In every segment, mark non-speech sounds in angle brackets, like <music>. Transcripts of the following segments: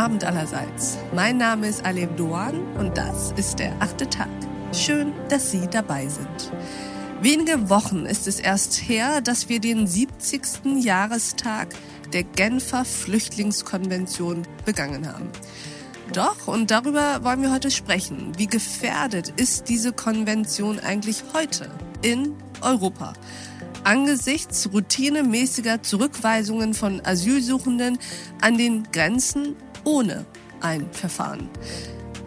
Abend allerseits. Mein Name ist Alem Doan und das ist der achte Tag. Schön, dass Sie dabei sind. Wenige Wochen ist es erst her, dass wir den 70. Jahrestag der Genfer Flüchtlingskonvention begangen haben. Doch, und darüber wollen wir heute sprechen. Wie gefährdet ist diese Konvention eigentlich heute in Europa? Angesichts routinemäßiger Zurückweisungen von Asylsuchenden an den Grenzen ohne ein Verfahren.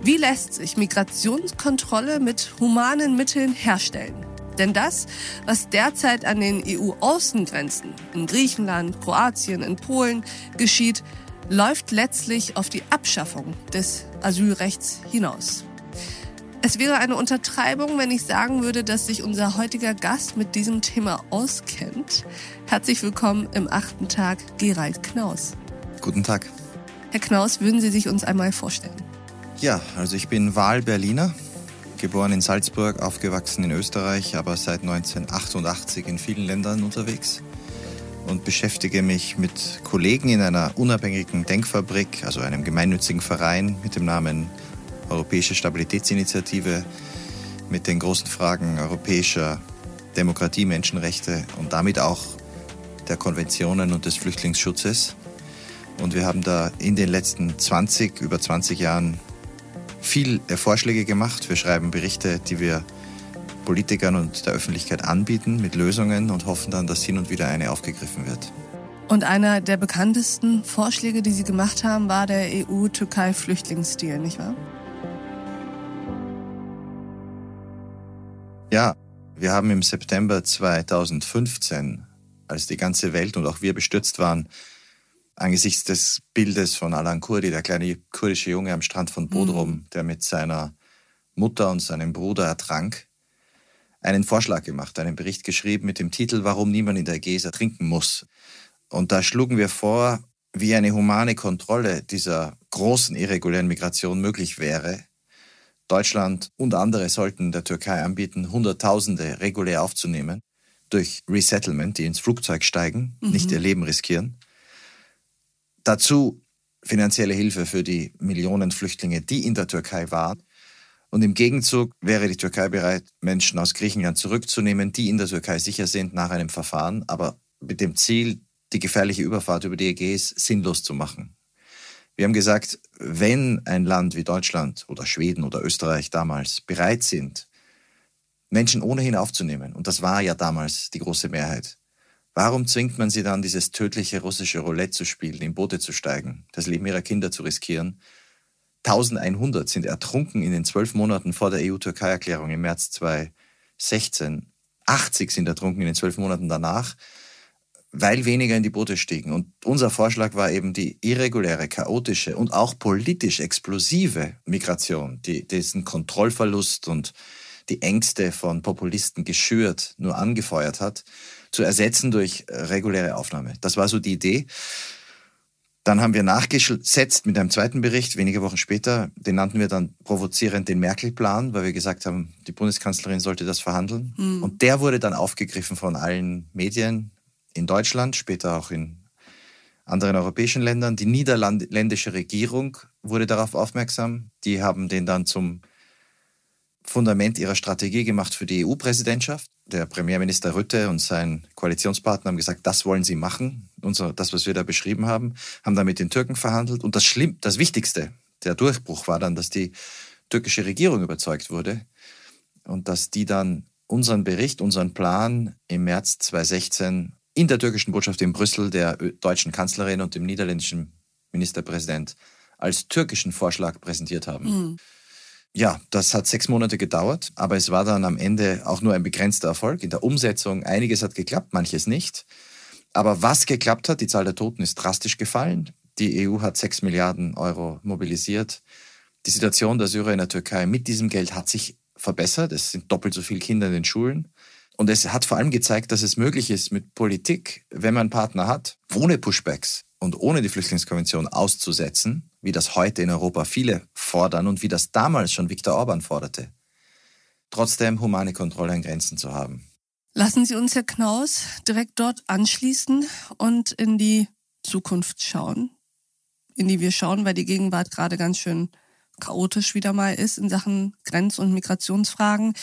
Wie lässt sich Migrationskontrolle mit humanen Mitteln herstellen? Denn das, was derzeit an den EU-Außengrenzen in Griechenland, Kroatien, in Polen geschieht, läuft letztlich auf die Abschaffung des Asylrechts hinaus. Es wäre eine Untertreibung, wenn ich sagen würde, dass sich unser heutiger Gast mit diesem Thema auskennt. Herzlich willkommen im achten Tag, Gerald Knaus. Guten Tag. Herr Knaus, würden Sie sich uns einmal vorstellen? Ja, also ich bin Wahlberliner, geboren in Salzburg, aufgewachsen in Österreich, aber seit 1988 in vielen Ländern unterwegs und beschäftige mich mit Kollegen in einer unabhängigen Denkfabrik, also einem gemeinnützigen Verein mit dem Namen Europäische Stabilitätsinitiative, mit den großen Fragen europäischer Demokratie, Menschenrechte und damit auch der Konventionen und des Flüchtlingsschutzes. Und wir haben da in den letzten 20, über 20 Jahren viel Vorschläge gemacht. Wir schreiben Berichte, die wir Politikern und der Öffentlichkeit anbieten mit Lösungen und hoffen dann, dass hin und wieder eine aufgegriffen wird. Und einer der bekanntesten Vorschläge, die Sie gemacht haben, war der EU-Türkei-Flüchtlingsdeal, nicht wahr? Ja, wir haben im September 2015, als die ganze Welt und auch wir bestürzt waren, angesichts des Bildes von Alan Kurdi, der kleine kurdische Junge am Strand von Bodrum, mhm. der mit seiner Mutter und seinem Bruder ertrank, einen Vorschlag gemacht, einen Bericht geschrieben mit dem Titel Warum niemand in der Ägäis trinken muss. Und da schlugen wir vor, wie eine humane Kontrolle dieser großen irregulären Migration möglich wäre. Deutschland und andere sollten der Türkei anbieten, Hunderttausende regulär aufzunehmen durch Resettlement, die ins Flugzeug steigen, mhm. nicht ihr Leben riskieren. Dazu finanzielle Hilfe für die Millionen Flüchtlinge, die in der Türkei waren. Und im Gegenzug wäre die Türkei bereit, Menschen aus Griechenland zurückzunehmen, die in der Türkei sicher sind nach einem Verfahren, aber mit dem Ziel, die gefährliche Überfahrt über die Ägäis sinnlos zu machen. Wir haben gesagt, wenn ein Land wie Deutschland oder Schweden oder Österreich damals bereit sind, Menschen ohnehin aufzunehmen, und das war ja damals die große Mehrheit, warum zwingt man sie dann, dieses tödliche russische Roulette zu spielen, in Boote zu steigen, das Leben ihrer Kinder zu riskieren 1100 sind ertrunken in den zwölf Monaten vor der EU-Türkei-Erklärung im März 2016. 80 sind ertrunken in den zwölf Monaten danach, weil weniger in die Boote stiegen. Und unser Vorschlag war eben die irreguläre, chaotische und auch politisch explosive Migration, die diesen Kontrollverlust und die Ängste von Populisten geschürt, nur angefeuert hat, zu ersetzen durch reguläre Aufnahme. Das war so die Idee. Dann haben wir nachgesetzt mit einem zweiten Bericht, wenige Wochen später. Den nannten wir dann provozierend den Merkel-Plan, weil wir gesagt haben, die Bundeskanzlerin sollte das verhandeln. Mhm. Und der wurde dann aufgegriffen von allen Medien in Deutschland, später auch in anderen europäischen Ländern. Die niederländische Regierung wurde darauf aufmerksam. Die haben den dann zum Fundament ihrer Strategie gemacht für die EU-Präsidentschaft. Der Premierminister Rütte und sein Koalitionspartner haben gesagt, das wollen sie machen. Unser, das, was wir da beschrieben haben, haben dann mit den Türken verhandelt. Und das Schlimm, das Wichtigste, der Durchbruch war dann, dass die türkische Regierung überzeugt wurde und dass die dann unseren Bericht, unseren Plan im März 2016 in der türkischen Botschaft in Brüssel der deutschen Kanzlerin und dem niederländischen Ministerpräsident als türkischen Vorschlag präsentiert haben. Mhm. Ja, das hat sechs Monate gedauert, aber es war dann am Ende auch nur ein begrenzter Erfolg. In der Umsetzung, einiges hat geklappt, manches nicht. Aber was geklappt hat, die Zahl der Toten ist drastisch gefallen. Die EU hat sechs Milliarden Euro mobilisiert. Die Situation der Syrer in der Türkei mit diesem Geld hat sich verbessert. Es sind doppelt so viele Kinder in den Schulen. Und es hat vor allem gezeigt, dass es möglich ist, mit Politik, wenn man Partner hat, ohne Pushbacks und ohne die Flüchtlingskonvention auszusetzen, wie das heute in Europa viele fordern und wie das damals schon Viktor Orban forderte, trotzdem humane Kontrolle an Grenzen zu haben. Lassen Sie uns, Herr Knaus, direkt dort anschließen und in die Zukunft schauen. in die wir schauen, weil die Gegenwart gerade ganz schön chaotisch wieder mal ist in Sachen Grenz- und Migrationsfragen.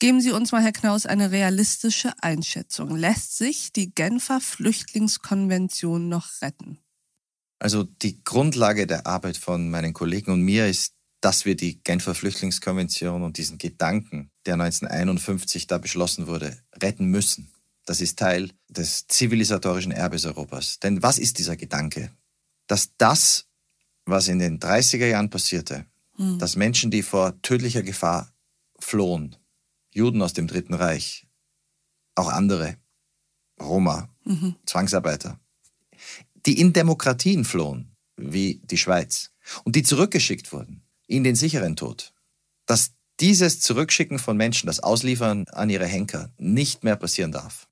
Geben Sie uns mal, Herr Knaus, eine realistische Einschätzung. Lässt sich die Genfer Flüchtlingskonvention noch retten? Also die Grundlage der Arbeit von meinen Kollegen und mir ist, dass wir die Genfer Flüchtlingskonvention und diesen Gedanken, der 1951 da beschlossen wurde, retten müssen. Das ist Teil des zivilisatorischen Erbes Europas. Denn was ist dieser Gedanke? Dass das, was in den 30er Jahren passierte, hm. dass Menschen, die vor tödlicher Gefahr flohen, Juden aus dem Dritten Reich, auch andere, Roma, mhm. Zwangsarbeiter, die in Demokratien flohen, wie die Schweiz, und die zurückgeschickt wurden in den sicheren Tod, dass dieses Zurückschicken von Menschen, das Ausliefern an ihre Henker nicht mehr passieren darf.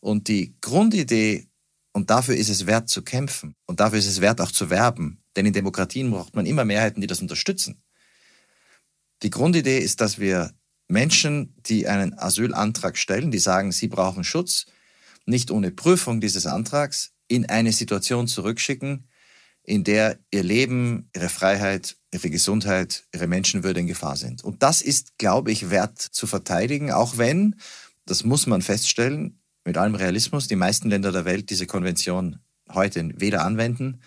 Und die Grundidee, und dafür ist es wert zu kämpfen, und dafür ist es wert auch zu werben, denn in Demokratien braucht man immer Mehrheiten, die das unterstützen. Die Grundidee ist, dass wir Menschen, die einen Asylantrag stellen, die sagen, sie brauchen Schutz, nicht ohne Prüfung dieses Antrags in eine Situation zurückschicken, in der ihr Leben, ihre Freiheit, ihre Gesundheit, ihre Menschenwürde in Gefahr sind. Und das ist, glaube ich, wert zu verteidigen, auch wenn, das muss man feststellen, mit allem Realismus, die meisten Länder der Welt diese Konvention heute weder anwenden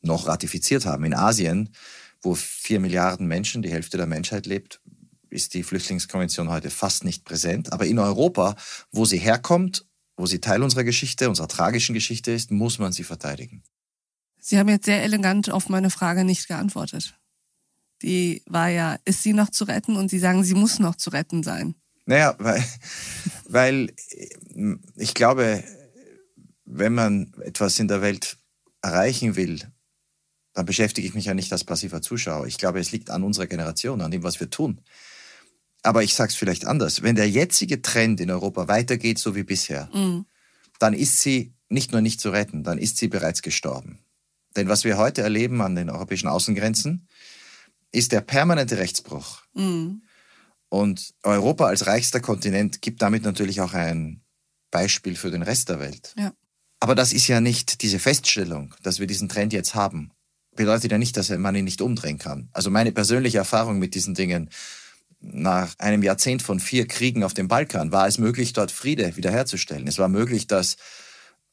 noch ratifiziert haben. In Asien, wo vier Milliarden Menschen, die Hälfte der Menschheit lebt, ist die Flüchtlingskonvention heute fast nicht präsent. Aber in Europa, wo sie herkommt, wo sie Teil unserer Geschichte, unserer tragischen Geschichte ist, muss man sie verteidigen. Sie haben jetzt sehr elegant auf meine Frage nicht geantwortet. Die war ja, ist sie noch zu retten? Und Sie sagen, sie muss noch zu retten sein. Naja, weil, weil ich glaube, wenn man etwas in der Welt erreichen will, dann beschäftige ich mich ja nicht als passiver Zuschauer. Ich glaube, es liegt an unserer Generation, an dem, was wir tun. Aber ich sage es vielleicht anders. Wenn der jetzige Trend in Europa weitergeht, so wie bisher, mhm. dann ist sie nicht nur nicht zu retten, dann ist sie bereits gestorben. Denn was wir heute erleben an den europäischen Außengrenzen, ist der permanente Rechtsbruch. Mhm. Und Europa als reichster Kontinent gibt damit natürlich auch ein Beispiel für den Rest der Welt. Ja. Aber das ist ja nicht diese Feststellung, dass wir diesen Trend jetzt haben. Bedeutet ja nicht, dass man ihn nicht umdrehen kann. Also meine persönliche Erfahrung mit diesen Dingen nach einem Jahrzehnt von vier Kriegen auf dem Balkan war es möglich, dort Friede wiederherzustellen. Es war möglich, dass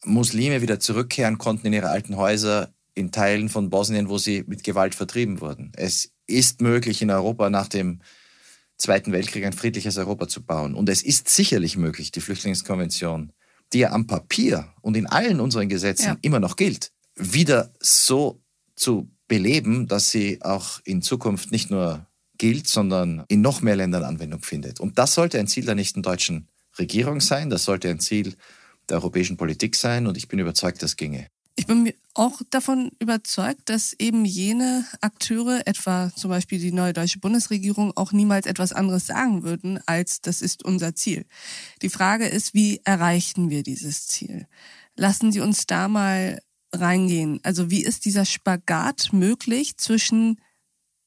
Muslime wieder zurückkehren konnten in ihre alten Häuser in Teilen von Bosnien, wo sie mit Gewalt vertrieben wurden. Es ist möglich, in Europa nach dem Zweiten Weltkrieg ein friedliches Europa zu bauen. Und es ist sicherlich möglich, die Flüchtlingskonvention, die ja am Papier und in allen unseren Gesetzen ja. immer noch gilt, wieder so zu beleben, dass sie auch in Zukunft nicht nur gilt, sondern in noch mehr Ländern Anwendung findet. Und das sollte ein Ziel der nächsten deutschen Regierung sein, das sollte ein Ziel der europäischen Politik sein und ich bin überzeugt, das ginge. Ich bin auch davon überzeugt, dass eben jene Akteure, etwa zum Beispiel die neue deutsche Bundesregierung, auch niemals etwas anderes sagen würden, als das ist unser Ziel. Die Frage ist, wie erreichen wir dieses Ziel? Lassen Sie uns da mal reingehen. Also wie ist dieser Spagat möglich zwischen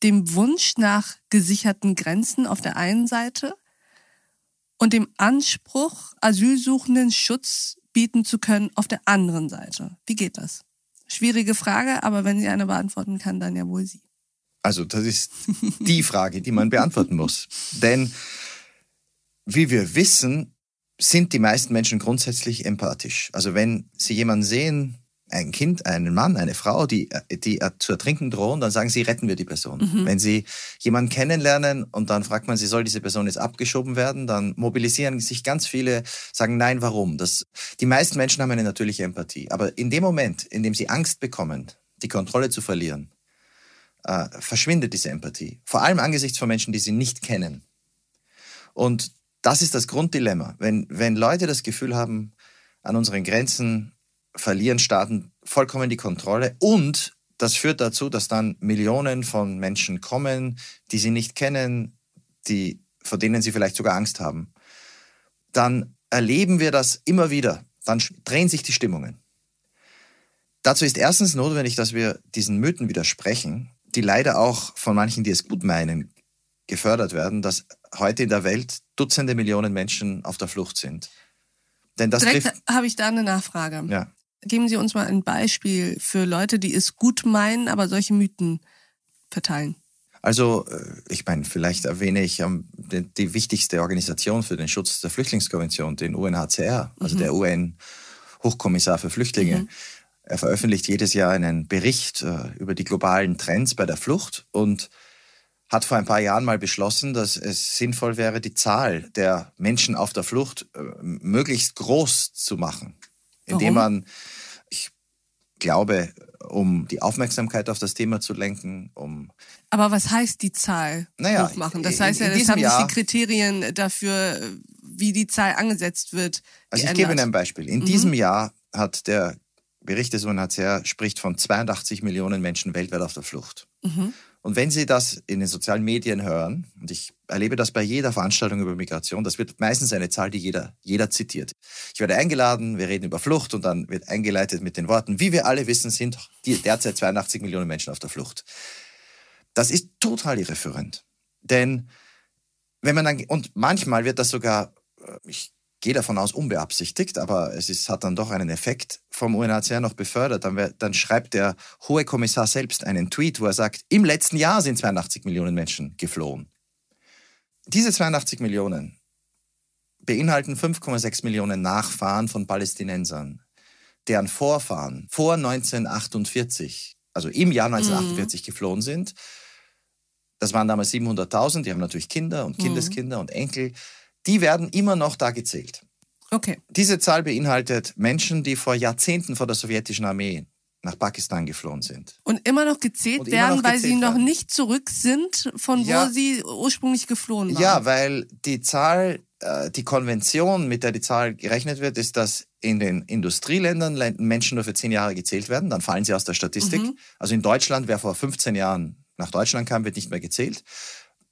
dem Wunsch nach gesicherten Grenzen auf der einen Seite und dem Anspruch, Asylsuchenden Schutz bieten zu können auf der anderen Seite. Wie geht das? Schwierige Frage, aber wenn sie eine beantworten kann, dann ja wohl sie. Also das ist die Frage, die man beantworten muss. Denn wie wir wissen, sind die meisten Menschen grundsätzlich empathisch. Also wenn sie jemanden sehen, ein Kind, einen Mann, eine Frau, die, die zu ertrinken drohen, dann sagen sie, retten wir die Person. Mhm. Wenn sie jemanden kennenlernen und dann fragt man sie, soll diese Person jetzt abgeschoben werden, dann mobilisieren sich ganz viele, sagen nein, warum? Das, die meisten Menschen haben eine natürliche Empathie. Aber in dem Moment, in dem sie Angst bekommen, die Kontrolle zu verlieren, äh, verschwindet diese Empathie. Vor allem angesichts von Menschen, die sie nicht kennen. Und das ist das Grunddilemma. Wenn, wenn Leute das Gefühl haben, an unseren Grenzen verlieren Staaten vollkommen die Kontrolle und das führt dazu, dass dann Millionen von Menschen kommen, die sie nicht kennen, die, vor denen sie vielleicht sogar Angst haben. Dann erleben wir das immer wieder. Dann drehen sich die Stimmungen. Dazu ist erstens notwendig, dass wir diesen Mythen widersprechen, die leider auch von manchen, die es gut meinen, gefördert werden, dass heute in der Welt Dutzende Millionen Menschen auf der Flucht sind. Denn das Direkt habe ich da eine Nachfrage. Ja geben Sie uns mal ein Beispiel für Leute, die es gut meinen, aber solche Mythen verteilen. Also, äh, ich meine, vielleicht erwähne ich die, die, wichtigste Organisation für den Schutz der Flüchtlingskonvention, den UNHCR, also mhm. der UN-Hochkommissar für Flüchtlinge. Mhm. Er veröffentlicht jedes Jahr einen Bericht äh, über die globalen Trends bei der Flucht und hat vor ein paar Jahren mal beschlossen, dass es sinnvoll wäre, die Zahl der Menschen auf der Flucht äh, möglichst groß zu machen, indem Warum? man, ich glaube, um die Aufmerksamkeit auf das Thema zu lenken, um. Aber was heißt die Zahl naja, hochmachen? Das heißt ja, das haben Jahr, nicht die Kriterien dafür, wie die Zahl angesetzt wird. Also ich gebe Ihnen ein Beispiel. In mhm. diesem Jahr hat der Bericht des UNHCR spricht von 82 Millionen Menschen weltweit auf der Flucht. Mhm. Und wenn Sie das in den sozialen Medien hören, und ich erlebe das bei jeder Veranstaltung über Migration, das wird meistens eine Zahl, die jeder, jeder zitiert. Ich werde eingeladen, wir reden über Flucht und dann wird eingeleitet mit den Worten, wie wir alle wissen, sind derzeit 82 Millionen Menschen auf der Flucht. Das ist total irreführend. Denn wenn man dann, und manchmal wird das sogar, äh, ich gehe davon aus, unbeabsichtigt, aber es ist, hat dann doch einen Effekt vom UNHCR noch befördert. Dann, dann, schreibt der hohe Kommissar selbst einen Tweet, wo er sagt, im letzten Jahr sind 82 Millionen Menschen geflohen. Diese 82 Millionen beinhalten 5,6 Millionen Nachfahren von Palästinensern, deren Vorfahren vor 1948, also im Jahr 1948 mhm. geflohen sind. Das waren damals 700.000, die haben natürlich Kinder und mhm. Kindeskinder mhm. und Enkel die werden immer noch da gezählt. Okay. Diese Zahl beinhaltet Menschen, die vor Jahrzehnten vor der sowjetischen Armee nach Pakistan geflohen sind. Und immer noch gezählt immer werden, noch weil gezählt sie noch nicht zurück sind, von ja, wo sie ursprünglich geflohen waren. Ja, weil die Zahl, äh, die Konvention, mit der die Zahl gerechnet wird, ist, dass in den Industrieländern Menschen nur für zehn Jahre gezählt werden. Dann fallen sie aus der Statistik. Mhm. Also in Deutschland, wer vor 15 Jahren nach Deutschland kam, wird nicht mehr gezählt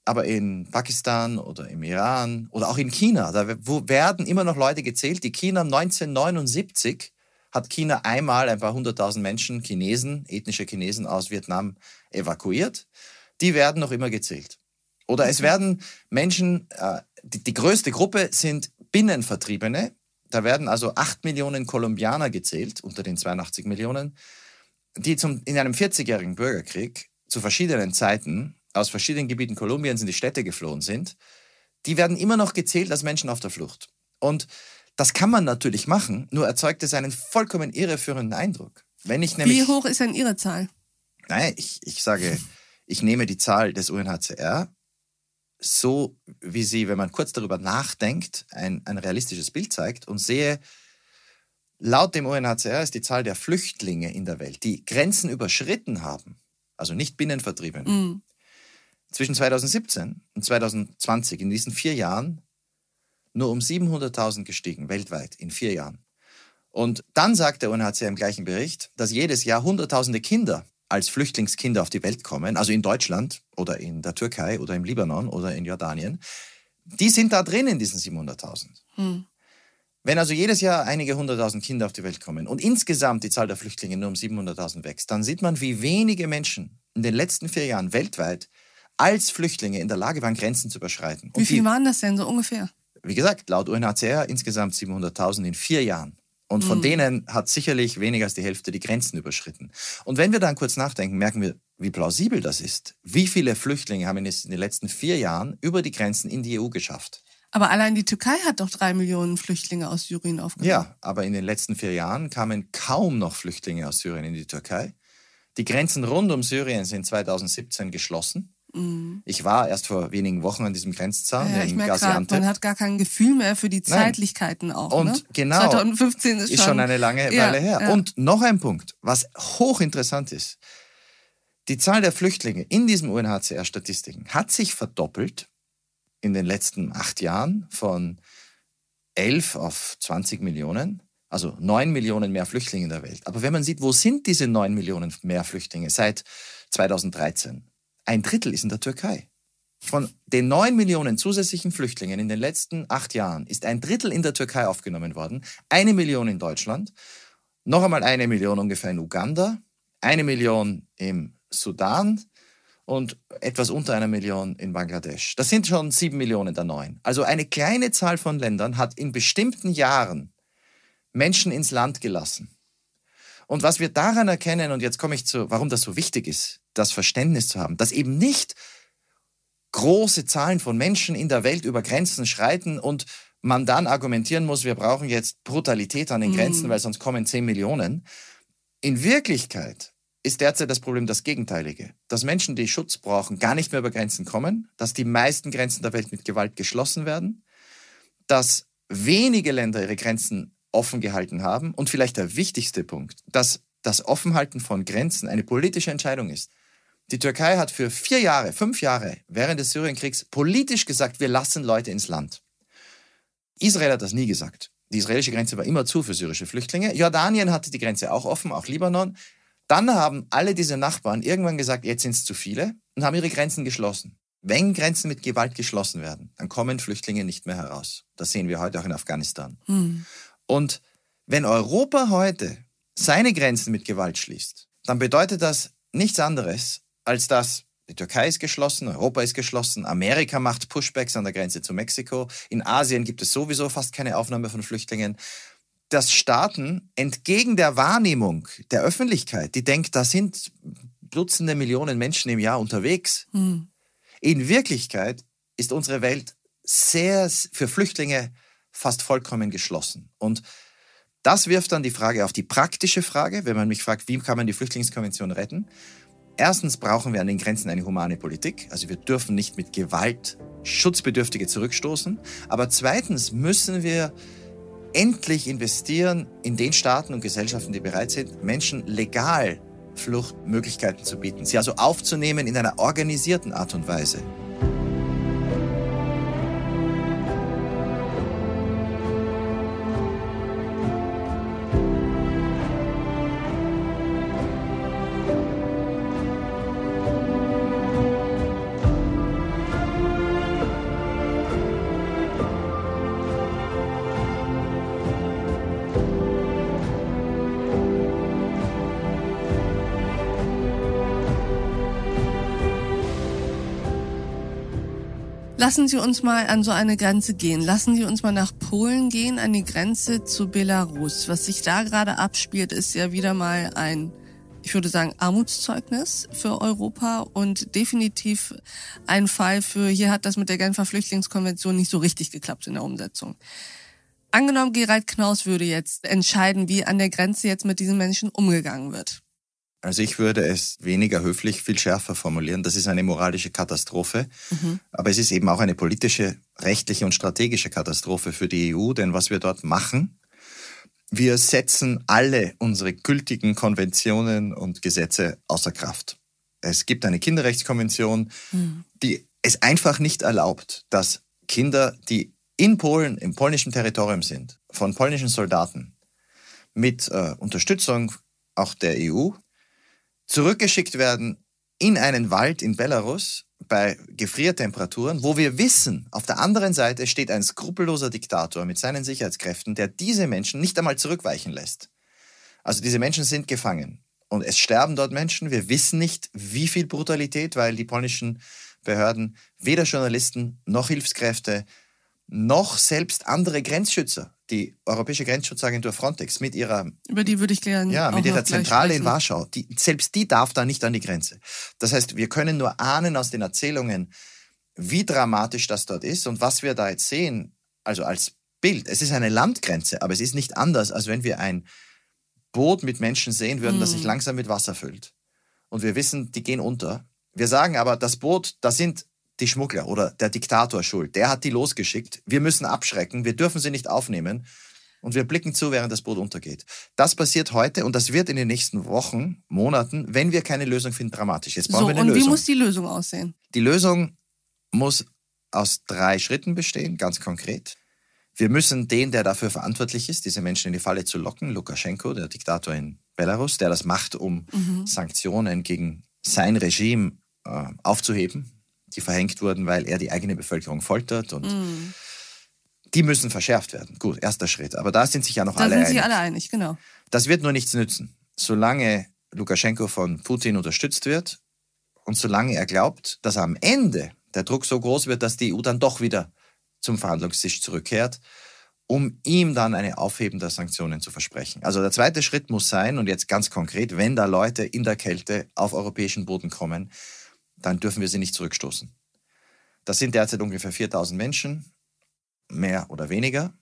aber in Pakistan oder im Iran oder auch in China, da werden immer noch Leute gezählt. Die China 1979 hat China einmal ein paar hunderttausend Menschen, Chinesen, ethnische Chinesen aus Vietnam evakuiert. Die werden noch immer gezählt. Oder es werden Menschen, äh, die, die größte Gruppe sind Binnenvertriebene. Da werden also acht Millionen Kolumbianer gezählt unter den 82 Millionen, die zum, in einem 40-jährigen Bürgerkrieg zu verschiedenen Zeiten aus verschiedenen Gebieten Kolumbiens in die Städte geflohen sind, die werden immer noch gezählt als Menschen auf der Flucht. Und das kann man natürlich machen, nur erzeugt es einen vollkommen irreführenden Eindruck. Wenn ich nämlich, Wie hoch ist denn Ihre Zahl? Nein, ich, ich sage, ich nehme die Zahl des UNHCR so, wie sie, wenn man kurz darüber nachdenkt, ein, ein realistisches Bild zeigt und sehe, laut dem UNHCR ist die Zahl der Flüchtlinge in der Welt, die Grenzen überschritten haben, also nicht Binnenvertriebene, mm zwischen 2017 und 2020, in diesen vier Jahren, nur um 700.000 gestiegen, weltweit, in vier Jahren. Und dann sagt der UNHCR im gleichen Bericht, dass jedes Jahr Hunderttausende Kinder als Flüchtlingskinder auf die Welt kommen, also in Deutschland oder in der Türkei oder im Libanon oder in Jordanien. Die sind da drin in diesen 700.000. Hm. Wenn also jedes Jahr einige hunderttausend Kinder auf die Welt kommen und insgesamt die Zahl der Flüchtlinge nur um 700.000 wächst, dann sieht man, wie wenige Menschen in den letzten vier Jahren weltweit als Flüchtlinge in der Lage waren, Grenzen zu überschreiten. Und Wie viele waren das denn so ungefähr? Wie gesagt, laut UNHCR insgesamt 700.000 in vier Jahren. Und von mhm. denen hat sicherlich weniger als die Hälfte die Grenzen überschritten. Und wenn wir dann kurz nachdenken, merken wir, wie plausibel das ist. Wie viele Flüchtlinge haben es in den letzten vier Jahren über die Grenzen in die EU geschafft? Aber allein die Türkei hat doch drei Millionen Flüchtlinge aus Syrien aufgenommen. Ja, aber in den letzten vier Jahren kamen kaum noch Flüchtlinge aus Syrien in die Türkei. Die Grenzen rund um Syrien sind 2017 geschlossen. Mhm. Ich war erst vor wenigen Wochen an diesem Grenzzaun ja, in Gaziantep. Man hat gar kein Gefühl mehr für die Zeitlichkeiten Nein. auch. Und ne? genau, 2015 ist, ist schon, schon eine lange ja, Weile her. Ja. Und noch ein Punkt, was hochinteressant ist. Die Zahl der Flüchtlinge in diesen UNHCR-Statistiken hat sich verdoppelt in den letzten acht Jahren von 11 auf 20 Millionen. Also 9 Millionen mehr Flüchtlinge in der Welt. Aber wenn man sieht, wo sind diese 9 Millionen mehr Flüchtlinge seit 2013? Ein Drittel ist in der Türkei. Von den neun Millionen zusätzlichen Flüchtlingen in den letzten acht Jahren ist ein Drittel in der Türkei aufgenommen worden, eine Million in Deutschland, noch einmal eine Million ungefähr in Uganda, eine Million im Sudan und etwas unter einer Million in Bangladesch. Das sind schon sieben Millionen der neun. Also eine kleine Zahl von Ländern hat in bestimmten Jahren Menschen ins Land gelassen. Und was wir daran erkennen, und jetzt komme ich zu, warum das so wichtig ist, das Verständnis zu haben, dass eben nicht große Zahlen von Menschen in der Welt über Grenzen schreiten und man dann argumentieren muss, wir brauchen jetzt Brutalität an den mhm. Grenzen, weil sonst kommen 10 Millionen. In Wirklichkeit ist derzeit das Problem das Gegenteilige. Dass Menschen, die Schutz brauchen, gar nicht mehr über Grenzen kommen, dass die meisten Grenzen der Welt mit Gewalt geschlossen werden, dass wenige Länder ihre Grenzen offen gehalten haben und vielleicht der wichtigste Punkt, dass das Offenhalten von Grenzen eine politische Entscheidung ist. Die Türkei hat für vier Jahre, fünf Jahre während des Syrienkriegs politisch gesagt, wir lassen Leute ins Land. Israel hat das nie gesagt. Die israelische Grenze war immer zu für syrische Flüchtlinge. Jordanien hatte die Grenze auch offen, auch Libanon. Dann haben alle diese Nachbarn irgendwann gesagt, jetzt sind es zu viele und haben ihre Grenzen geschlossen. Wenn Grenzen mit Gewalt geschlossen werden, dann kommen Flüchtlinge nicht mehr heraus. Das sehen wir heute auch in Afghanistan. Hm. Und wenn Europa heute seine Grenzen mit Gewalt schließt, dann bedeutet das nichts anderes, als dass die Türkei ist geschlossen, Europa ist geschlossen, Amerika macht Pushbacks an der Grenze zu Mexiko, in Asien gibt es sowieso fast keine Aufnahme von Flüchtlingen. Dass Staaten entgegen der Wahrnehmung der Öffentlichkeit, die denkt, da sind Dutzende Millionen Menschen im Jahr unterwegs, mhm. in Wirklichkeit ist unsere Welt sehr für Flüchtlinge fast vollkommen geschlossen. Und das wirft dann die Frage auf die praktische Frage, wenn man mich fragt, wie kann man die Flüchtlingskonvention retten? Erstens brauchen wir an den Grenzen eine humane Politik. Also wir dürfen nicht mit Gewalt Schutzbedürftige zurückstoßen. Aber zweitens müssen wir endlich investieren in den Staaten und Gesellschaften, die bereit sind, Menschen legal Fluchtmöglichkeiten zu bieten. Sie also aufzunehmen in einer organisierten Art und Weise. Lassen Sie uns mal an so eine Grenze gehen. Lassen Sie uns mal nach Polen gehen, an die Grenze zu Belarus. Was sich da gerade abspielt, ist ja wieder mal ein, ich würde sagen, Armutszeugnis für Europa und definitiv ein Fall für, hier hat das mit der Genfer Flüchtlingskonvention nicht so richtig geklappt in der Umsetzung. Angenommen, Gerald Knaus würde jetzt entscheiden, wie an der Grenze jetzt mit diesen Menschen umgegangen wird. Also ich würde es weniger höflich, viel schärfer formulieren. Das ist eine moralische Katastrophe. Mhm. Aber es ist eben auch eine politische, rechtliche und strategische Katastrophe für die EU. Denn was wir dort machen, wir setzen alle unsere gültigen Konventionen und Gesetze außer Kraft. Es gibt eine Kinderrechtskonvention, mhm. die es einfach nicht erlaubt, dass Kinder, die in Polen, im polnischen Territorium sind, von polnischen Soldaten mit äh, Unterstützung auch der EU zurückgeschickt werden in einen Wald in Belarus bei Gefriertemperaturen, wo wir wissen, auf der anderen Seite steht ein skrupelloser Diktator mit seinen Sicherheitskräften, der diese Menschen nicht einmal zurückweichen lässt. Also diese Menschen sind gefangen und es sterben dort Menschen. Wir wissen nicht, wie viel Brutalität, weil die polnischen Behörden weder Journalisten noch Hilfskräfte noch selbst andere Grenzschützer die Europäische Grenzschutzagentur Frontex mit ihrer über die würde ich gerne ja mit ihrer Zentrale in Warschau, die, selbst die darf da nicht an die Grenze. Das heißt, wir können nur ahnen aus den Erzählungen, wie dramatisch das dort ist und was wir da jetzt sehen, also als Bild. Es ist eine Landgrenze, aber es ist nicht anders, als wenn wir ein Boot mit Menschen sehen würden, mm. das sich hm. langsam mit Wasser füllt. Und wir wissen, die gehen unter. Wir sagen aber, das Boot, da sind die Schmuggler oder der Diktator schuld. Der hat die losgeschickt. Wir müssen abschrecken. Wir dürfen sie nicht aufnehmen. Und wir blicken zu, während das Boot untergeht. Das passiert heute und das wird in den nächsten Wochen, Monaten, wenn wir keine Lösung finden, dramatisch. Jetzt brauchen so, wir eine und Lösung. Und wie muss die Lösung aussehen? Die Lösung muss aus drei Schritten bestehen, ganz konkret. Wir müssen den, der dafür verantwortlich ist, diese Menschen in die Falle zu locken, Lukaschenko, der Diktator in Belarus, der das macht, um mhm. Sanktionen gegen sein Regime äh, aufzuheben, die verhängt wurden, weil er die eigene Bevölkerung foltert und mm. die müssen verschärft werden. Gut, erster Schritt. Aber da sind sich ja noch da alle einig. Da sind sich alle einig, genau. Das wird nur nichts nützen. Solange Lukaschenko von Putin unterstützt wird und solange er glaubt, dass am Ende der Druck so groß wird, dass die EU dann doch wieder zum Verhandlungstisch zurückkehrt um ihm dann eine Aufheben der Sanktionen zu versprechen. Also der zweite Schritt muss sein, und jetzt ganz konkret, wenn da Leute in der Kälte auf europäischen Boden kommen, dann dürfen wir sie nicht zurückstoßen. Das sind derzeit ungefähr 4000 Menschen, mehr oder weniger.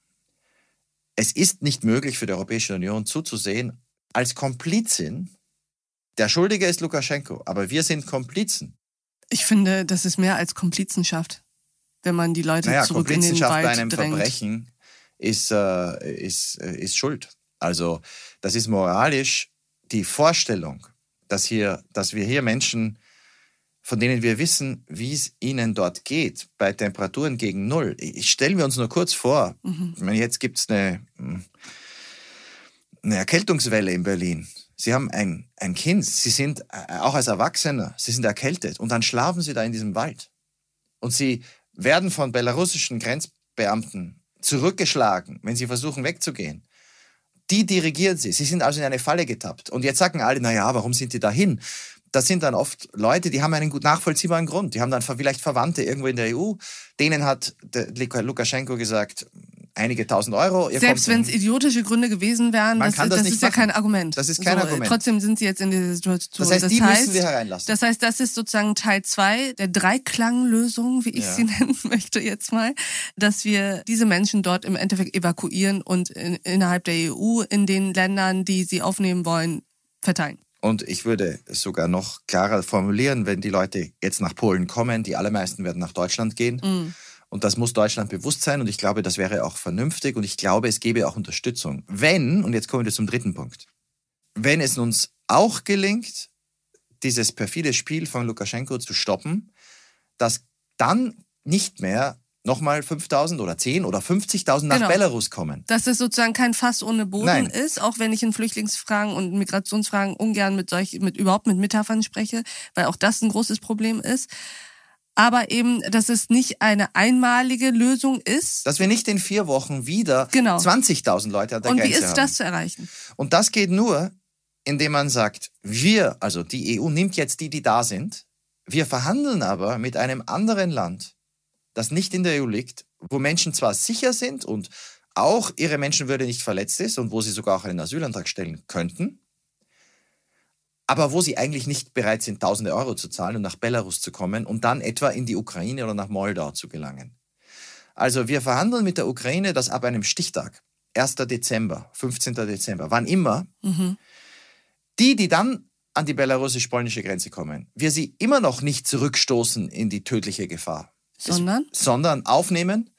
Es ist nicht möglich für die Europäische Union zuzusehen, als Komplizin, der Schuldige ist Lukaschenko, aber wir sind Komplizen. Ich finde, das ist mehr als Komplizenschaft, wenn man die Leute naja, zurück in den Wald bei einem drängt. Verbrechen ist, äh, ist, äh, ist Schuld. Also das ist moralisch die Vorstellung, dass, hier, dass wir hier Menschen, von denen wir wissen, wie es ihnen dort geht, bei Temperaturen gegen Null. Ich stelle mir uns nur kurz vor, mhm. ich meine, jetzt gibt es eine, eine Erkältungswelle in Berlin. Sie haben ein, ein Kind, Sie sind äh, auch als Erwachsener, Sie sind erkältet und dann schlafen Sie da in diesem Wald. Und Sie werden von belarussischen Grenzbeamten zurückgeschlagen, wenn sie versuchen wegzugehen. Die dirigieren sie. Sie sind also in eine Falle getappt. Und jetzt sagen alle, na ja, warum sind die dahin? Das sind dann oft Leute, die haben einen gut nachvollziehbaren Grund. Die haben dann vielleicht Verwandte irgendwo in der EU. Denen hat Lukaschenko gesagt, einige tausend Euro. Selbst wenn es idiotische Gründe gewesen wären, das, das, das ist machen. ja kein Argument. Das ist kein so, Argument. Trotzdem sind sie jetzt in dieser Situation. Das heißt, das die heißt, müssen wir hereinlassen. Das heißt, das ist sozusagen Teil zwei der Dreiklanglösung, wie ich ja. sie <laughs> nennen möchte jetzt mal, dass wir diese Menschen dort im Endeffekt evakuieren und in, innerhalb der EU in den Ländern, die sie aufnehmen wollen, verteilen. Und ich würde es sogar noch klarer formulieren, wenn die Leute jetzt nach Polen kommen, die allermeisten werden nach Deutschland gehen. Mm und das muss Deutschland bewusst sein und ich glaube, das wäre auch vernünftig und ich glaube, es gäbe auch Unterstützung. Wenn, und jetzt kommen wir zum dritten Punkt, wenn es uns auch gelingt, dieses perfide Spiel von Lukaschenko zu stoppen, dass dann nicht mehr nochmal 5000 oder 10 oder 50.000 nach genau. Belarus kommen. Dass es sozusagen kein Fass ohne Boden Nein. ist, auch wenn ich in Flüchtlingsfragen und Migrationsfragen ungern mit solch, mit überhaupt mit Metaphern spreche, weil auch das ein großes Problem ist aber eben, dass es nicht eine einmalige Lösung ist. Dass wir nicht in vier Wochen wieder genau. 20.000 Leute an der Und Grenze haben. Und wie ist das zu erreichen? Und das geht nur, indem man sagt, wir, also die EU nimmt jetzt die, die da sind, wir verhandeln aber mit einem anderen Land, das nicht in der EU liegt, wo Menschen zwar sicher sind und auch ihre Menschenwürde nicht verletzt ist und wo sie sogar auch einen Asylantrag stellen könnten, aber wo sie eigentlich nicht bereit sind, tausende Euro zu zahlen und nach Belarus zu kommen und dann etwa in die Ukraine oder nach Moldau zu gelangen. Also wir verhandeln mit der Ukraine, dass ab einem Stichtag, 1. Dezember, 15. Dezember, wann immer, mhm. die, die dann an die belarussisch-polnische Grenze kommen, wir sie immer noch nicht zurückstoßen in die tödliche Gefahr. Sondern? Es, sondern aufnehmen.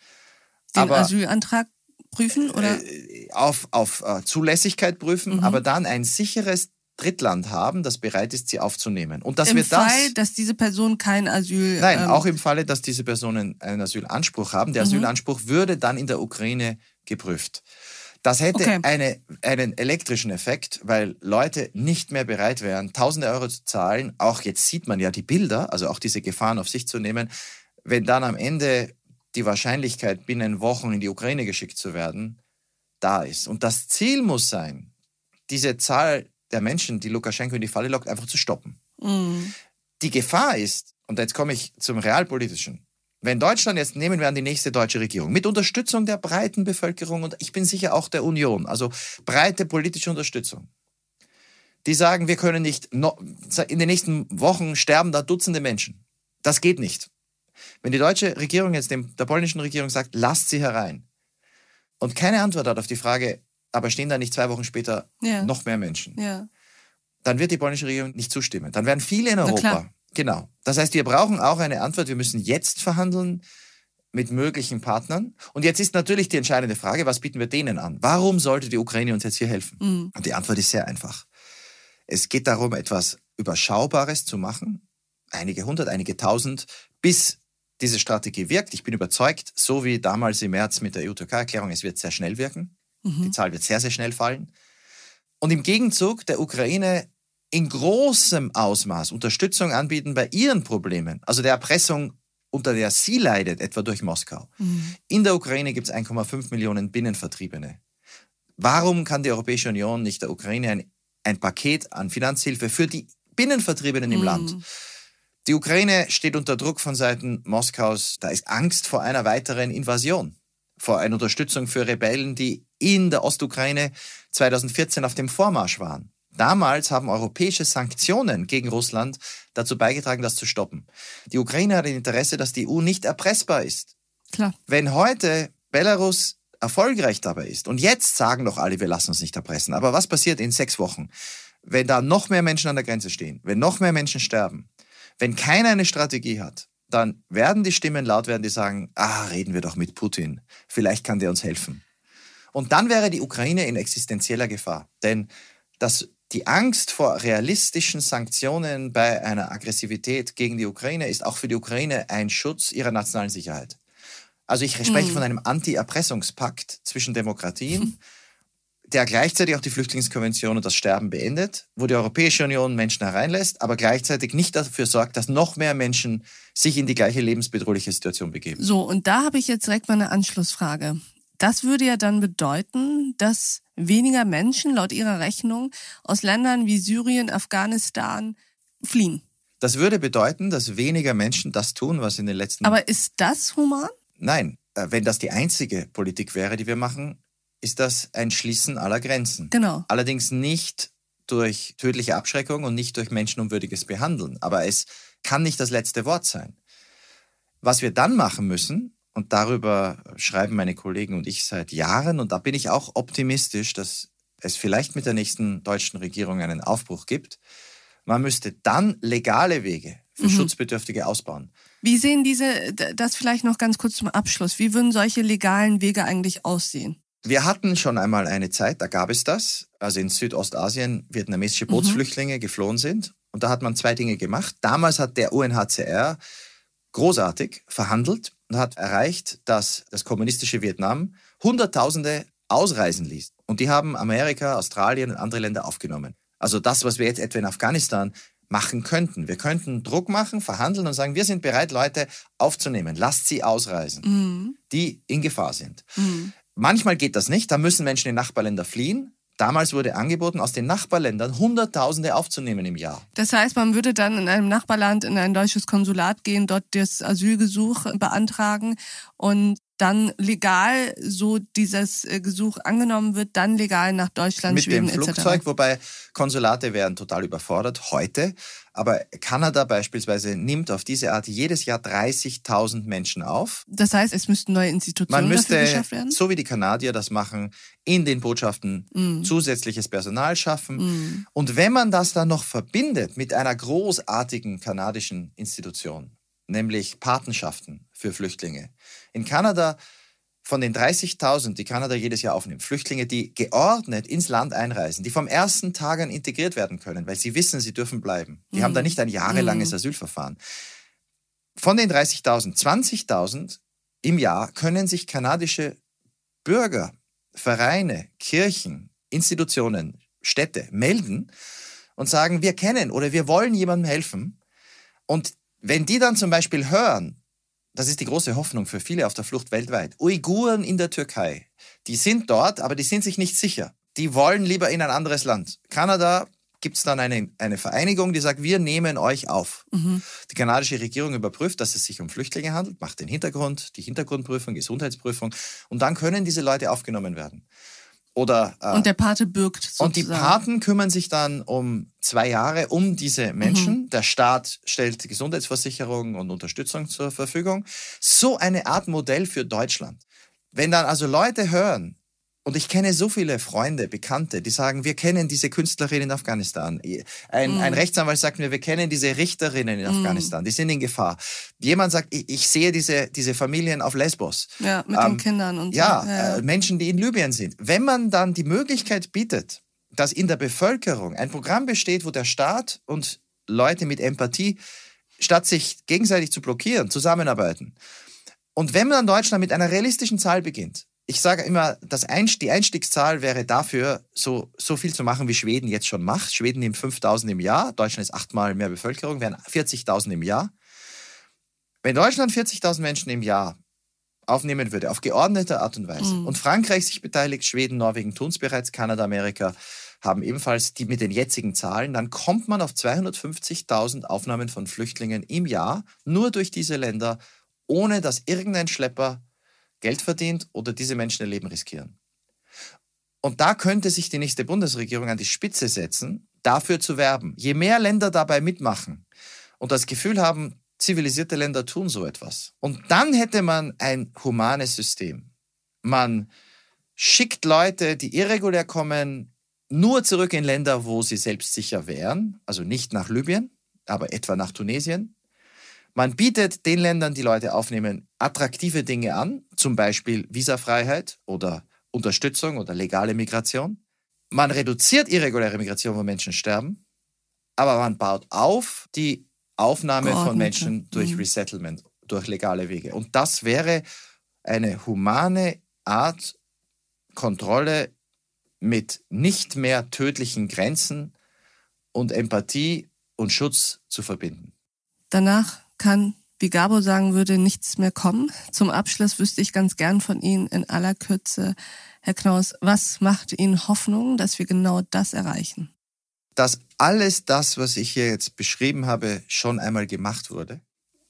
Den aber, Asylantrag prüfen oder? Äh, auf, auf uh, Zulässigkeit prüfen, mhm. aber dann ein sicheres Drittland haben, das bereit ist, sie aufzunehmen. Und dass Im wir Fall, das, dass diese Person kein Asyl. Nein, ähm, auch im Falle, dass diese Personen einen Asylanspruch haben. Der mhm. Asylanspruch würde dann in der Ukraine geprüft. Das hätte okay. eine, einen elektrischen Effekt, weil Leute nicht mehr bereit wären, tausende Euro zu zahlen. Auch jetzt sieht man ja die Bilder, also auch diese Gefahren auf sich zu nehmen. Wenn dann am Ende die Wahrscheinlichkeit, binnen Wochen in die Ukraine geschickt zu werden, da ist. Und das Ziel muss sein, diese Zahl der Menschen, die Lukaschenko in die Falle lockt, einfach zu stoppen. Mhm. Die Gefahr ist, und jetzt komme ich zum Realpolitischen, wenn Deutschland jetzt nehmen wir an die nächste deutsche Regierung mit Unterstützung der breiten Bevölkerung und ich bin sicher auch der Union, also breite politische Unterstützung, die sagen, wir können nicht, in den nächsten Wochen sterben da Dutzende Menschen. Das geht nicht. Wenn die deutsche Regierung jetzt dem, der polnischen Regierung sagt, lasst sie herein und keine Antwort hat auf die Frage, aber stehen da nicht zwei Wochen später ja. noch mehr Menschen. Ja. Dann wird die polnische Regierung nicht zustimmen. Dann werden viele in Europa. Genau. Das heißt, wir brauchen auch eine Antwort. Wir müssen jetzt verhandeln mit möglichen Partnern. Und jetzt ist natürlich die entscheidende Frage, was bieten wir denen an? Warum sollte die Ukraine uns jetzt hier helfen? Mhm. Und die Antwort ist sehr einfach. Es geht darum, etwas Überschaubares zu machen. Einige hundert, einige tausend, bis diese Strategie wirkt. Ich bin überzeugt, so wie damals im März mit der EU-Türkei-Erklärung, es wird sehr schnell wirken. Mhm. Die Zahl wird sehr, sehr schnell fallen. Und im Gegenzug der Ukraine in großem Ausmaß Unterstützung anbieten bei ihren Problemen, also der Erpressung, unter der sie leidet, etwa durch Moskau. Mhm. In der Ukraine gibt es 1,5 Millionen Binnenvertriebene. Warum kann die Europäische Union nicht der Ukraine ein, ein Paket an Finanzhilfe für die Binnenvertriebenen im mhm. Land? Die Ukraine steht unter Druck von Seiten Moskaus. Da ist Angst vor einer weiteren Invasion vor einer Unterstützung für Rebellen, die in der Ostukraine 2014 auf dem Vormarsch waren. Damals haben europäische Sanktionen gegen Russland dazu beigetragen, das zu stoppen. Die Ukraine hat ein Interesse, dass die EU nicht erpressbar ist. Klar. Wenn heute Belarus erfolgreich dabei ist, und jetzt sagen doch alle, wir lassen uns nicht erpressen, aber was passiert in sechs Wochen, wenn da noch mehr Menschen an der Grenze stehen, wenn noch mehr Menschen sterben, wenn keiner eine Strategie hat, dann werden die Stimmen laut werden, die sagen, ah, reden wir doch mit Putin, vielleicht kann der uns helfen. Und dann wäre die Ukraine in existenzieller Gefahr. Denn das die Angst vor realistischen Sanktionen bei einer Aggressivität gegen die Ukraine ist auch für die Ukraine ein Schutz ihrer nationalen Sicherheit. Also ich spreche mhm. von einem Anti-Erpressungspakt zwischen Demokratien, <laughs> der gleichzeitig auch die Flüchtlingskonvention und das Sterben beendet, wo die Europäische Union Menschen hereinlässt, aber gleichzeitig nicht dafür sorgt, dass noch mehr Menschen sich in die gleiche lebensbedrohliche Situation begeben. So, und da habe ich jetzt direkt mal eine Anschlussfrage. Das würde ja dann bedeuten, dass weniger Menschen laut ihrer Rechnung aus Ländern wie Syrien, Afghanistan fliehen. Das würde bedeuten, dass weniger Menschen das tun, was in den letzten. Aber ist das human? Nein, äh, wenn das die einzige Politik wäre, die wir machen, ist das ein Schließen aller Grenzen. Genau. Allerdings nicht durch tödliche Abschreckung und nicht durch menschenunwürdiges Behandeln. Aber es kann nicht das letzte Wort sein. Was wir dann machen müssen, und darüber schreiben meine Kollegen und ich seit Jahren. Und da bin ich auch optimistisch, dass es vielleicht mit der nächsten deutschen Regierung einen Aufbruch gibt. Man müsste dann legale Wege für mhm. Schutzbedürftige ausbauen. Wie sehen diese, das vielleicht noch ganz kurz zum Abschluss, wie würden solche legalen Wege eigentlich aussehen? Wir hatten schon einmal eine Zeit, da gab es das, also in Südostasien vietnamesische mhm. Bootsflüchtlinge mhm. geflohen sind. Und da hat man zwei Dinge gemacht. Damals hat der UNHCR großartig verhandelt und hat erreicht, dass das kommunistische Vietnam Hunderttausende ausreisen ließ. Und die haben Amerika, Australien und andere Länder aufgenommen. Also das, was wir jetzt etwa in Afghanistan machen könnten. Wir könnten Druck machen, verhandeln und sagen, wir sind bereit, Leute aufzunehmen. Lasst sie ausreisen, mhm. die in Gefahr sind. Mhm. Manchmal geht das nicht, da müssen Menschen in Nachbarländer fliehen. Damals wurde angeboten, aus den Nachbarländern Hunderttausende aufzunehmen im Jahr. Das heißt, man würde dann in einem Nachbarland in ein deutsches Konsulat gehen, dort das Asylgesuch beantragen und dann legal, so dieses äh, Gesuch angenommen wird, dann legal nach Deutschland, Mit Schweden dem Flugzeug, etc. wobei Konsulate wären total überfordert heute. Aber Kanada beispielsweise nimmt auf diese Art jedes Jahr 30.000 Menschen auf. Das heißt, es müssten neue Institutionen Man müsste, dafür geschafft werden? so wie die Kanadier das machen, in den Botschaften mm. zusätzliches Personal schaffen. Mm. Und wenn man das dann noch verbindet mit einer großartigen kanadischen Institution, nämlich Patenschaften für Flüchtlinge. In Kanada von den 30.000, die Kanada jedes Jahr aufnimmt, Flüchtlinge, die geordnet ins Land einreisen, die vom ersten Tag an integriert werden können, weil sie wissen, sie dürfen bleiben. Die mhm. haben da nicht ein jahrelanges mhm. Asylverfahren. Von den 30.000, 20.000 im Jahr können sich kanadische Bürger, Vereine, Kirchen, Institutionen, Städte melden und sagen, wir kennen oder wir wollen jemandem helfen. Und wenn die dann zum Beispiel hören, das ist die große Hoffnung für viele auf der Flucht weltweit, Uiguren in der Türkei, die sind dort, aber die sind sich nicht sicher. Die wollen lieber in ein anderes Land. Kanada gibt es dann eine, eine Vereinigung, die sagt, wir nehmen euch auf. Mhm. Die kanadische Regierung überprüft, dass es sich um Flüchtlinge handelt, macht den Hintergrund, die Hintergrundprüfung, Gesundheitsprüfung und dann können diese Leute aufgenommen werden. Oder, äh, und der Pate bürgt sozusagen. Und die Paten kümmern sich dann um zwei Jahre um diese Menschen. Mhm. Der Staat stellt Gesundheitsversicherung und Unterstützung zur Verfügung. So eine Art Modell für Deutschland. Wenn dann also Leute hören, und ich kenne so viele Freunde, Bekannte, die sagen, wir kennen diese Künstlerin in Afghanistan. Ein, mm. ein Rechtsanwalt sagt mir, wir kennen diese Richterinnen in mm. Afghanistan, die sind in Gefahr. Jemand sagt, ich, ich sehe diese, diese Familien auf Lesbos. Ja, mit ähm, den Kindern und ja, so. Ja, äh, Menschen, die in Libyen sind. Wenn man dann die Möglichkeit bietet, dass in der Bevölkerung ein Programm besteht, wo der Staat und Leute mit Empathie, statt sich gegenseitig zu blockieren, zusammenarbeiten. Und wenn man dann Deutschland mit einer realistischen Zahl beginnt, ich sage immer, das Einst die Einstiegszahl wäre dafür, so, so viel zu machen, wie Schweden jetzt schon macht. Schweden nimmt 5000 im Jahr, Deutschland ist achtmal mehr Bevölkerung, wären 40.000 im Jahr. Wenn Deutschland 40.000 Menschen im Jahr aufnehmen würde, auf geordnete Art und Weise, mhm. und Frankreich sich beteiligt, Schweden, Norwegen tun es bereits, Kanada, Amerika haben ebenfalls die mit den jetzigen Zahlen, dann kommt man auf 250.000 Aufnahmen von Flüchtlingen im Jahr, nur durch diese Länder, ohne dass irgendein Schlepper Geld verdient oder diese Menschen ihr Leben riskieren. Und da könnte sich die nächste Bundesregierung an die Spitze setzen, dafür zu werben. Je mehr Länder dabei mitmachen und das Gefühl haben, zivilisierte Länder tun so etwas. Und dann hätte man ein humanes System. Man schickt Leute, die irregulär kommen, nur zurück in Länder, wo sie selbstsicher wären, also nicht nach Libyen, aber etwa nach Tunesien. Man bietet den Ländern, die Leute aufnehmen, attraktive Dinge an, zum Beispiel Visafreiheit oder Unterstützung oder legale Migration. Man reduziert irreguläre Migration, wo Menschen sterben, aber man baut auf die Aufnahme Geordnete. von Menschen durch mhm. Resettlement, durch legale Wege. Und das wäre eine humane Art, Kontrolle mit nicht mehr tödlichen Grenzen und Empathie und Schutz zu verbinden. Danach kann, wie Gabo sagen würde, nichts mehr kommen. Zum Abschluss wüsste ich ganz gern von Ihnen in aller Kürze, Herr Knaus, was macht Ihnen Hoffnung, dass wir genau das erreichen? Dass alles das, was ich hier jetzt beschrieben habe, schon einmal gemacht wurde.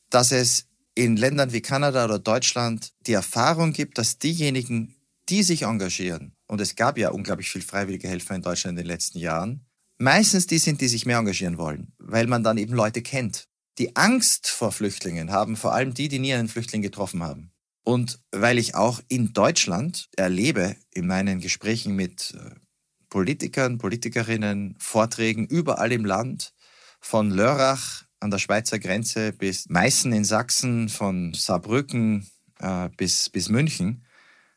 Dass es in Ländern wie Kanada oder Deutschland die Erfahrung gibt, dass diejenigen, die sich engagieren, und es gab ja unglaublich viel freiwillige Helfer in Deutschland in den letzten Jahren, meistens die sind, die sich mehr engagieren wollen, weil man dann eben Leute kennt. Die Angst vor Flüchtlingen haben vor allem die, die nie einen Flüchtling getroffen haben. Und weil ich auch in Deutschland erlebe, in meinen Gesprächen mit äh, Politikern, Politikerinnen, Vorträgen überall im Land, von Lörrach an der Schweizer Grenze bis Meißen in Sachsen, von Saarbrücken äh, bis, bis München,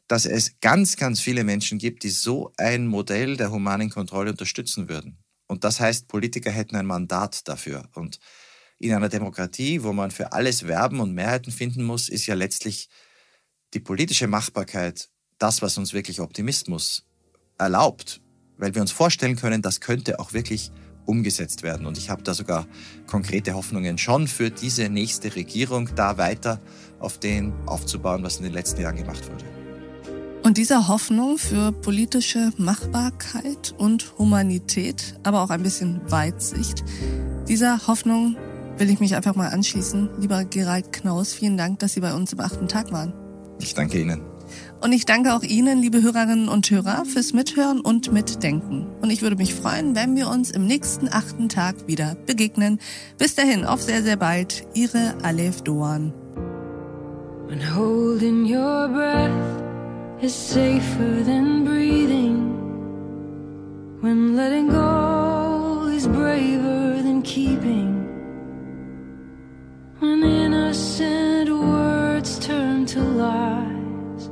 dass es ganz, ganz viele Menschen gibt, die so ein Modell der humanen Kontrolle unterstützen würden. Und das heißt, Politiker hätten ein Mandat dafür. Und in einer Demokratie, wo man für alles werben und Mehrheiten finden muss, ist ja letztlich die politische Machbarkeit das, was uns wirklich Optimismus erlaubt, weil wir uns vorstellen können, das könnte auch wirklich umgesetzt werden. Und ich habe da sogar konkrete Hoffnungen schon für diese nächste Regierung, da weiter auf den aufzubauen, was in den letzten Jahren gemacht wurde. Und dieser Hoffnung für politische Machbarkeit und Humanität, aber auch ein bisschen Weitsicht, dieser Hoffnung will ich mich einfach mal anschließen. Lieber Gerald Knaus, vielen Dank, dass Sie bei uns im achten Tag waren. Ich danke Ihnen. Und ich danke auch Ihnen, liebe Hörerinnen und Hörer, fürs Mithören und Mitdenken. Und ich würde mich freuen, wenn wir uns im nächsten achten Tag wieder begegnen. Bis dahin, auf sehr, sehr bald. Ihre Alef Doan. When holding your breath is safer than breathing. When letting go is braver than keeping. When innocent words turn to lies,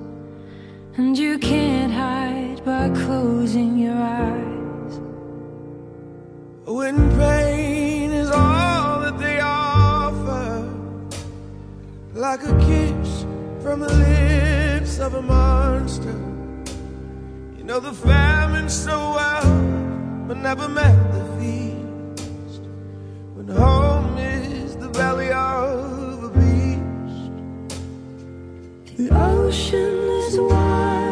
and you can't hide by closing your eyes. When pain is all that they offer, like a kiss from the lips of a monster. You know the famine so well, but never met the feast. When home belly of a beast. The ocean is wild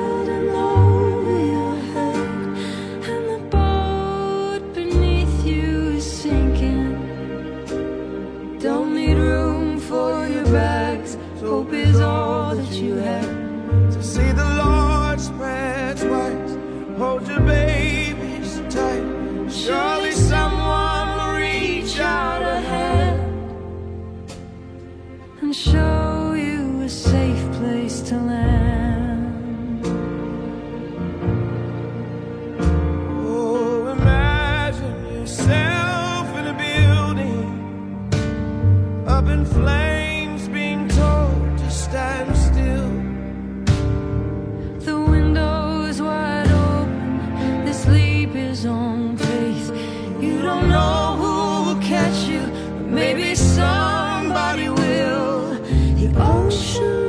生